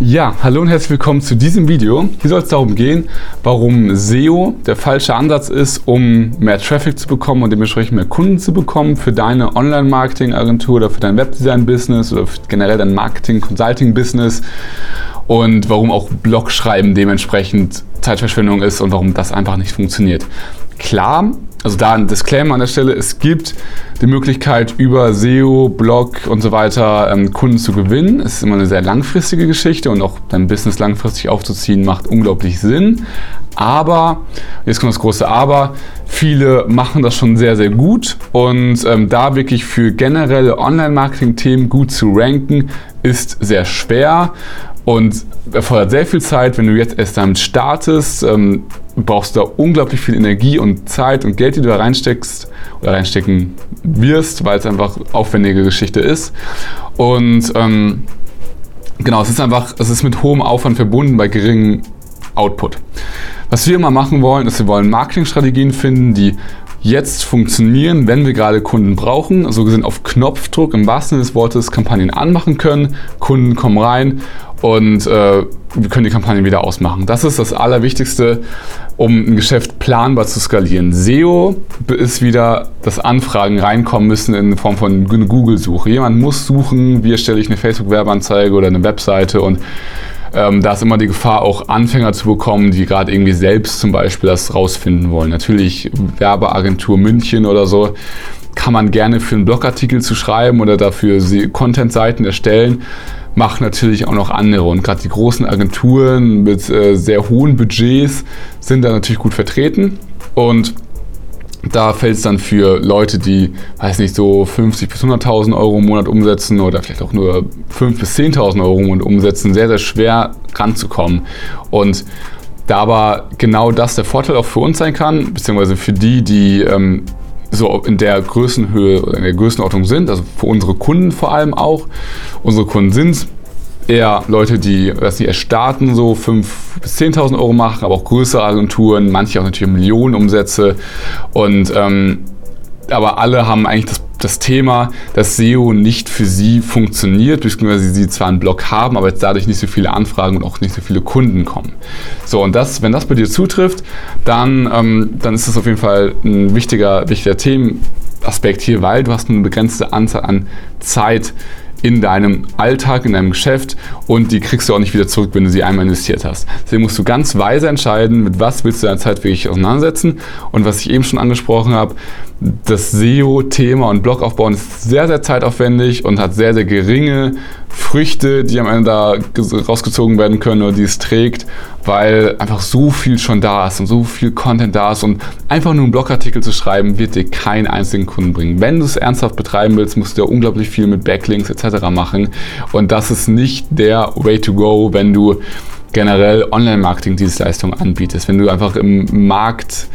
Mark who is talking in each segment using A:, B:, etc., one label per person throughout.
A: Ja, hallo und herzlich willkommen zu diesem Video. Hier soll es darum gehen, warum SEO der falsche Ansatz ist, um mehr Traffic zu bekommen und dementsprechend mehr Kunden zu bekommen für deine Online-Marketing-Agentur oder für dein Webdesign-Business oder generell dein Marketing-Consulting-Business und warum auch Blogschreiben dementsprechend Zeitverschwendung ist und warum das einfach nicht funktioniert. Klar, also da ein Disclaimer an der Stelle, es gibt die Möglichkeit über SEO, Blog und so weiter ähm, Kunden zu gewinnen. Es ist immer eine sehr langfristige Geschichte und auch dein Business langfristig aufzuziehen macht unglaublich Sinn. Aber, jetzt kommt das große Aber, viele machen das schon sehr, sehr gut und ähm, da wirklich für generelle Online-Marketing-Themen gut zu ranken, ist sehr schwer und erfordert sehr viel Zeit, wenn du jetzt erst damit startest. Ähm, brauchst du da unglaublich viel Energie und Zeit und Geld, die du da reinsteckst oder reinstecken wirst, weil es einfach aufwendige Geschichte ist. Und ähm, genau, es ist einfach, es ist mit hohem Aufwand verbunden bei geringem Output. Was wir immer machen wollen, ist, wir wollen Marketingstrategien finden, die jetzt funktionieren, wenn wir gerade Kunden brauchen. So gesehen auf Knopfdruck im wahrsten Sinne des Wortes Kampagnen anmachen können. Kunden kommen rein und äh, wir können die Kampagnen wieder ausmachen. Das ist das Allerwichtigste, um ein Geschäft planbar zu skalieren. SEO ist wieder, dass Anfragen reinkommen müssen in Form von Google-Suche. Jemand muss suchen, wie erstelle ich eine Facebook-Werbeanzeige oder eine Webseite und ähm, da ist immer die Gefahr, auch Anfänger zu bekommen, die gerade irgendwie selbst zum Beispiel das rausfinden wollen. Natürlich Werbeagentur München oder so kann man gerne für einen Blogartikel zu schreiben oder dafür Content-Seiten erstellen machen natürlich auch noch andere. Und gerade die großen Agenturen mit äh, sehr hohen Budgets sind da natürlich gut vertreten. Und da fällt es dann für Leute, die, weiß nicht, so 50 bis 100.000 Euro im Monat umsetzen oder vielleicht auch nur 5 bis 10.000 Euro im Monat umsetzen, sehr, sehr schwer ranzukommen. Und da aber genau das der Vorteil auch für uns sein kann, beziehungsweise für die, die ähm, so in der Größenhöhe oder in der Größenordnung sind, also für unsere Kunden vor allem auch. Unsere Kunden sind eher Leute, die das nicht erst starten, so 5.000 bis 10.000 Euro machen, aber auch größere Agenturen, manche auch natürlich Millionen Umsätze. Und ähm, aber alle haben eigentlich das, das Thema, dass SEO nicht für sie funktioniert, beziehungsweise sie zwar einen Blog haben, aber jetzt dadurch nicht so viele Anfragen und auch nicht so viele Kunden kommen. So, und das, wenn das bei dir zutrifft, dann, ähm, dann ist das auf jeden Fall ein wichtiger, wichtiger Themenaspekt hier, weil du hast eine begrenzte Anzahl an Zeit in deinem Alltag, in deinem Geschäft und die kriegst du auch nicht wieder zurück, wenn du sie einmal investiert hast. Deswegen musst du ganz weise entscheiden, mit was willst du deine Zeit wirklich auseinandersetzen. Und was ich eben schon angesprochen habe, das SEO-Thema und Blog aufbauen ist sehr, sehr zeitaufwendig und hat sehr, sehr geringe Früchte, die am Ende da rausgezogen werden können oder die es trägt, weil einfach so viel schon da ist und so viel Content da ist und einfach nur einen Blogartikel zu schreiben, wird dir keinen einzigen Kunden bringen. Wenn du es ernsthaft betreiben willst, musst du ja unglaublich viel mit Backlinks etc. machen und das ist nicht der Way to go, wenn du generell Online-Marketing-Dienstleistungen anbietest. Wenn du einfach im Markt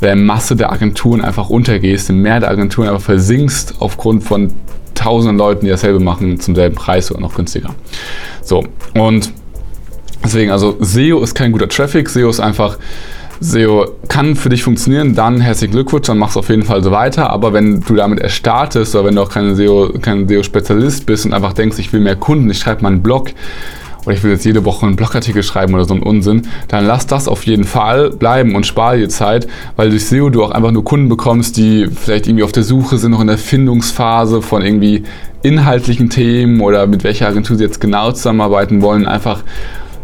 A: oder in Masse der Agenturen einfach untergehst, im Meer der Agenturen einfach versinkst aufgrund von tausenden Leuten, die dasselbe machen, zum selben Preis oder noch günstiger. So, und deswegen, also SEO ist kein guter Traffic, SEO ist einfach SEO kann für dich funktionieren, dann herzlichen Glückwunsch, dann machst du auf jeden Fall so weiter. Aber wenn du damit erst startest oder wenn du auch kein SEO, kein SEO-Spezialist bist und einfach denkst, ich will mehr Kunden, ich schreibe mal einen Blog, oder ich will jetzt jede Woche einen Blogartikel schreiben oder so einen Unsinn, dann lass das auf jeden Fall bleiben und spare dir Zeit, weil durch SEO du auch einfach nur Kunden bekommst, die vielleicht irgendwie auf der Suche sind, noch in der Findungsphase von irgendwie inhaltlichen Themen oder mit welcher Agentur sie jetzt genau zusammenarbeiten wollen, einfach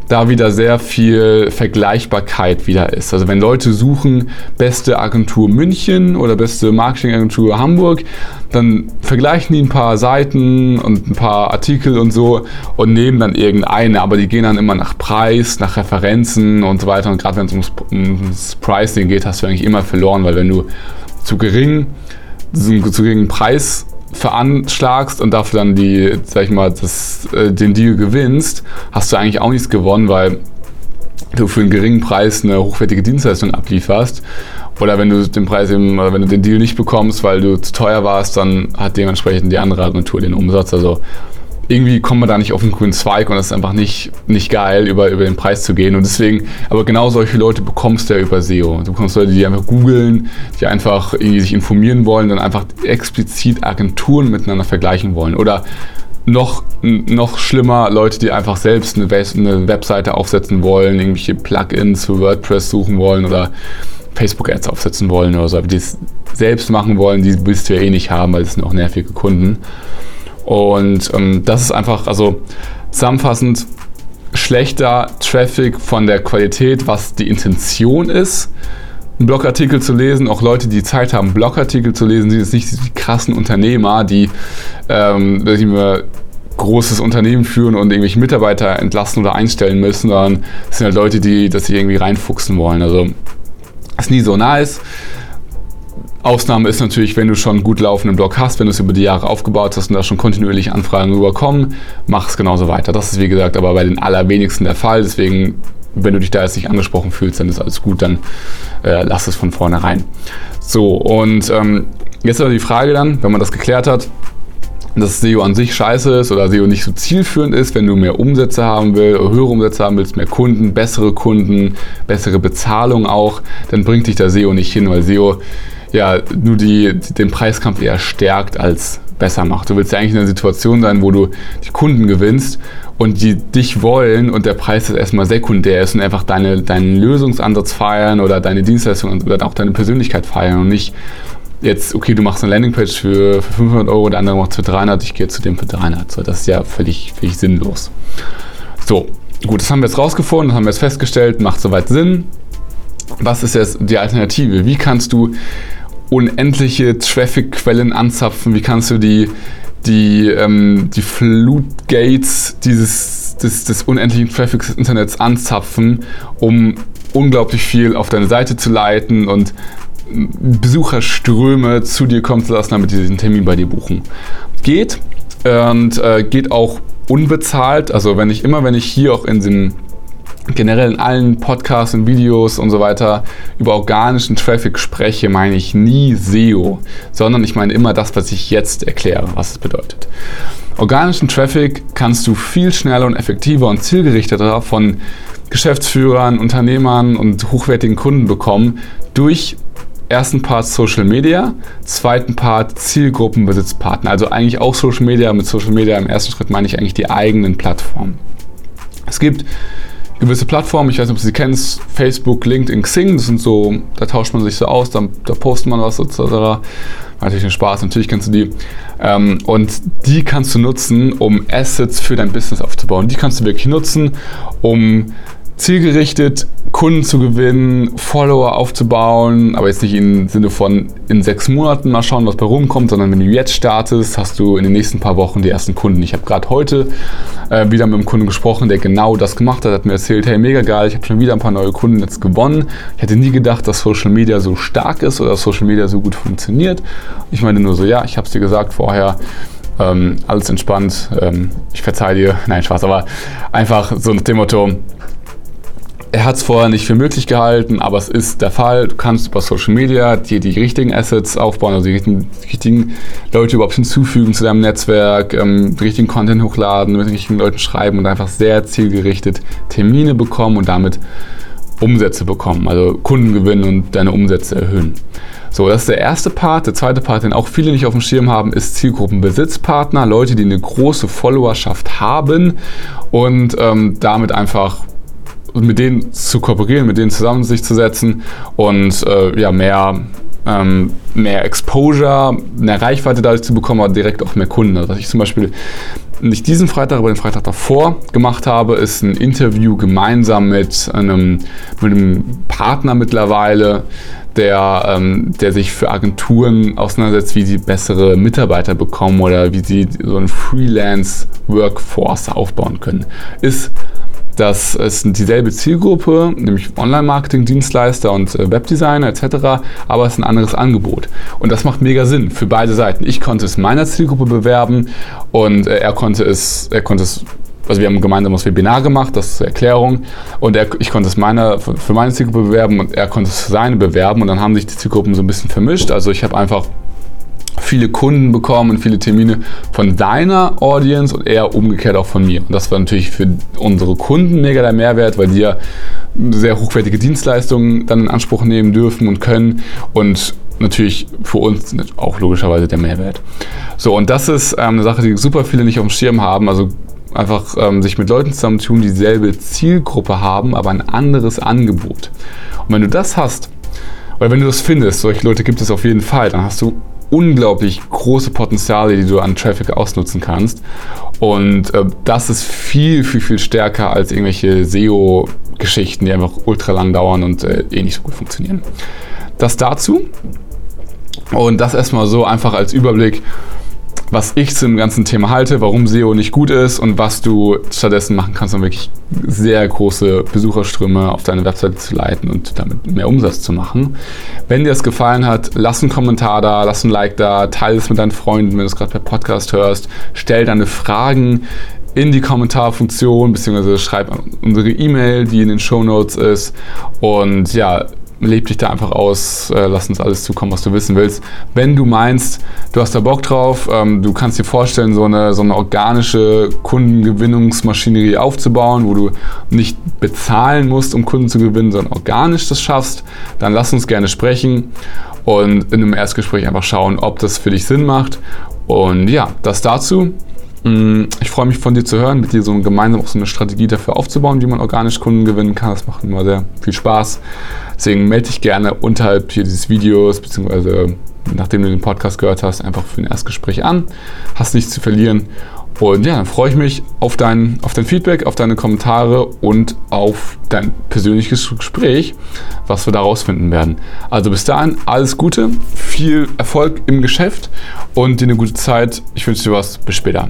A: da wieder sehr viel Vergleichbarkeit wieder ist. Also wenn Leute suchen, beste Agentur München oder beste Marketingagentur Hamburg, dann vergleichen die ein paar Seiten und ein paar Artikel und so und nehmen dann irgendeine, aber die gehen dann immer nach Preis, nach Referenzen und so weiter. Und gerade wenn es ums, ums Pricing geht, hast du eigentlich immer verloren, weil wenn du zu gering, zu geringen Preis veranschlagst und dafür dann die, sag ich mal, das, äh, den Deal gewinnst, hast du eigentlich auch nichts gewonnen, weil du für einen geringen Preis eine hochwertige Dienstleistung ablieferst. Oder wenn du den Preis eben, wenn du den Deal nicht bekommst, weil du zu teuer warst, dann hat dementsprechend die andere Agentur den Umsatz. Also irgendwie kommt man da nicht auf den grünen Zweig und es ist einfach nicht, nicht geil, über, über den Preis zu gehen. Und deswegen, aber genau solche Leute bekommst du ja über SEO. Du bekommst Leute, die einfach googeln, die einfach irgendwie sich informieren wollen, dann einfach explizit Agenturen miteinander vergleichen wollen. Oder noch, noch schlimmer Leute, die einfach selbst eine, eine Webseite aufsetzen wollen, irgendwelche Plugins für WordPress suchen wollen oder Facebook-Ads aufsetzen wollen oder so, die es selbst machen wollen, die willst du ja eh nicht haben, weil es sind auch nervige Kunden. Und ähm, das ist einfach, also zusammenfassend, schlechter Traffic von der Qualität, was die Intention ist, einen Blogartikel zu lesen. Auch Leute, die Zeit haben, Blogartikel zu lesen, sind jetzt nicht die krassen Unternehmer, die, ähm, die immer großes Unternehmen führen und irgendwelche Mitarbeiter entlassen oder einstellen müssen, sondern es sind halt Leute, die das sich irgendwie reinfuchsen wollen. Also ist nie so nice. Ausnahme ist natürlich, wenn du schon gut laufenden Blog hast, wenn du es über die Jahre aufgebaut hast und da schon kontinuierlich Anfragen rüberkommen, mach es genauso weiter. Das ist wie gesagt aber bei den allerwenigsten der Fall. Deswegen, wenn du dich da jetzt nicht angesprochen fühlst, dann ist alles gut, dann äh, lass es von vornherein. So, und ähm, jetzt aber die Frage dann, wenn man das geklärt hat, dass SEO an sich scheiße ist oder SEO nicht so zielführend ist, wenn du mehr Umsätze haben willst, höhere Umsätze haben willst, mehr Kunden, bessere Kunden, bessere Bezahlung auch, dann bringt dich da SEO nicht hin, weil SEO ja nur die, den Preiskampf eher stärkt als besser macht. Du willst ja eigentlich in einer Situation sein, wo du die Kunden gewinnst und die dich wollen und der Preis ist erstmal sekundär ist und einfach deine, deinen Lösungsansatz feiern oder deine Dienstleistung oder auch deine Persönlichkeit feiern und nicht jetzt, okay, du machst eine Landingpage für, für 500 Euro, der andere macht es für 300, ich gehe zu dem für 300. So, das ist ja völlig, völlig sinnlos. So, gut, das haben wir jetzt rausgefunden, das haben wir jetzt festgestellt, macht soweit Sinn. Was ist jetzt die Alternative? Wie kannst du unendliche Traffic-Quellen anzapfen? Wie kannst du die, die, ähm, die Flutgates dieses, des, des unendlichen Traffics des Internets anzapfen, um unglaublich viel auf deine Seite zu leiten und Besucherströme zu dir kommen zu lassen, damit die diesen Termin bei dir buchen. Geht und äh, geht auch unbezahlt. Also wenn ich immer, wenn ich hier auch in den generell in allen Podcasts und Videos und so weiter über organischen Traffic spreche, meine ich nie SEO, sondern ich meine immer das, was ich jetzt erkläre, was es bedeutet. Organischen Traffic kannst du viel schneller und effektiver und zielgerichteter von Geschäftsführern, Unternehmern und hochwertigen Kunden bekommen durch ersten Part Social Media, zweiten Part Zielgruppenbesitzpartner. Also eigentlich auch Social Media. Mit Social Media im ersten Schritt meine ich eigentlich die eigenen Plattformen. Es gibt gewisse Plattformen, ich weiß nicht, ob du sie kennst, Facebook, LinkedIn, Xing, das sind so, da tauscht man sich so aus, da, da postet man was etc. Natürlich ein Spaß, natürlich kennst du die. Ähm, und die kannst du nutzen, um Assets für dein Business aufzubauen. Die kannst du wirklich nutzen, um zielgerichtet Kunden zu gewinnen, Follower aufzubauen, aber jetzt nicht im Sinne von in sechs Monaten mal schauen, was bei rumkommt, sondern wenn du jetzt startest, hast du in den nächsten paar Wochen die ersten Kunden. Ich habe gerade heute äh, wieder mit einem Kunden gesprochen, der genau das gemacht hat, hat mir erzählt, hey, mega geil, ich habe schon wieder ein paar neue Kunden jetzt gewonnen. Ich hätte nie gedacht, dass Social Media so stark ist oder Social Media so gut funktioniert. Ich meine nur so, ja, ich habe es dir gesagt vorher, ähm, alles entspannt, ähm, ich verzeihe dir, nein, Spaß, aber einfach so nach dem Motto, er hat es vorher nicht für möglich gehalten, aber es ist der Fall. Du kannst über Social Media dir die richtigen Assets aufbauen, also die richtigen, die richtigen Leute überhaupt hinzufügen zu deinem Netzwerk, ähm, richtigen Content hochladen, mit den richtigen Leuten schreiben und einfach sehr zielgerichtet Termine bekommen und damit Umsätze bekommen, also Kunden gewinnen und deine Umsätze erhöhen. So, das ist der erste Part. Der zweite Part, den auch viele nicht auf dem Schirm haben, ist Zielgruppenbesitzpartner, Leute, die eine große Followerschaft haben und ähm, damit einfach mit denen zu kooperieren, mit denen zusammen sich zu setzen und äh, ja, mehr, ähm, mehr Exposure, mehr Reichweite dadurch zu bekommen, aber direkt auch mehr Kunden. Also was ich zum Beispiel nicht diesen Freitag, aber den Freitag davor gemacht habe, ist ein Interview gemeinsam mit einem, mit einem Partner mittlerweile, der, ähm, der sich für Agenturen auseinandersetzt, wie sie bessere Mitarbeiter bekommen oder wie sie so ein Freelance-Workforce aufbauen können. Ist das ist dieselbe Zielgruppe, nämlich Online-Marketing-Dienstleister und äh, Webdesigner etc., aber es ist ein anderes Angebot. Und das macht mega Sinn für beide Seiten. Ich konnte es meiner Zielgruppe bewerben und äh, er konnte es, er konnte es also wir haben ein gemeinsames Webinar gemacht, das ist zur Erklärung. Und er, ich konnte es meine, für meine Zielgruppe bewerben und er konnte es für seine bewerben. Und dann haben sich die Zielgruppen so ein bisschen vermischt. Also ich habe einfach viele Kunden bekommen und viele Termine von deiner Audience und eher umgekehrt auch von mir. Und das war natürlich für unsere Kunden mega der Mehrwert, weil die ja sehr hochwertige Dienstleistungen dann in Anspruch nehmen dürfen und können und natürlich für uns auch logischerweise der Mehrwert. So, und das ist ähm, eine Sache, die super viele nicht auf dem Schirm haben. Also einfach ähm, sich mit Leuten zusammentun, die dieselbe Zielgruppe haben, aber ein anderes Angebot. Und wenn du das hast, oder wenn du das findest, solche Leute gibt es auf jeden Fall, dann hast du unglaublich große Potenziale, die du an Traffic ausnutzen kannst. Und äh, das ist viel, viel, viel stärker als irgendwelche SEO-Geschichten, die einfach ultra lang dauern und äh, eh nicht so gut funktionieren. Das dazu. Und das erstmal so einfach als Überblick, was ich zum ganzen Thema halte, warum SEO nicht gut ist und was du stattdessen machen kannst, um wirklich sehr große Besucherströme auf deine Webseite zu leiten und damit mehr Umsatz zu machen. Wenn dir das gefallen hat, lass einen Kommentar da, lass ein Like da, teile es mit deinen Freunden, wenn du es gerade per Podcast hörst, stell deine Fragen in die Kommentarfunktion, beziehungsweise schreib unsere E-Mail, die in den Show Notes ist. Und ja, leb dich da einfach aus, äh, lass uns alles zukommen, was du wissen willst. Wenn du meinst, du hast da Bock drauf, ähm, du kannst dir vorstellen, so eine, so eine organische Kundengewinnungsmaschinerie aufzubauen, wo du nicht bezahlen musst, um Kunden zu gewinnen, sondern organisch das schaffst, dann lass uns gerne sprechen und in einem Erstgespräch einfach schauen, ob das für dich Sinn macht. Und ja, das dazu. Mm, ich freue mich von dir zu hören, mit dir so gemeinsam auch so eine Strategie dafür aufzubauen, wie man organisch Kunden gewinnen kann. Das macht immer sehr viel Spaß. Deswegen melde dich gerne unterhalb hier dieses Videos, beziehungsweise nachdem du den Podcast gehört hast, einfach für ein Erstgespräch an. Hast nichts zu verlieren. Und ja, dann freue ich mich auf dein, auf dein Feedback, auf deine Kommentare und auf dein persönliches Gespräch, was wir da rausfinden werden. Also bis dahin, alles Gute, viel Erfolg im Geschäft und dir eine gute Zeit. Ich wünsche dir was. Bis später.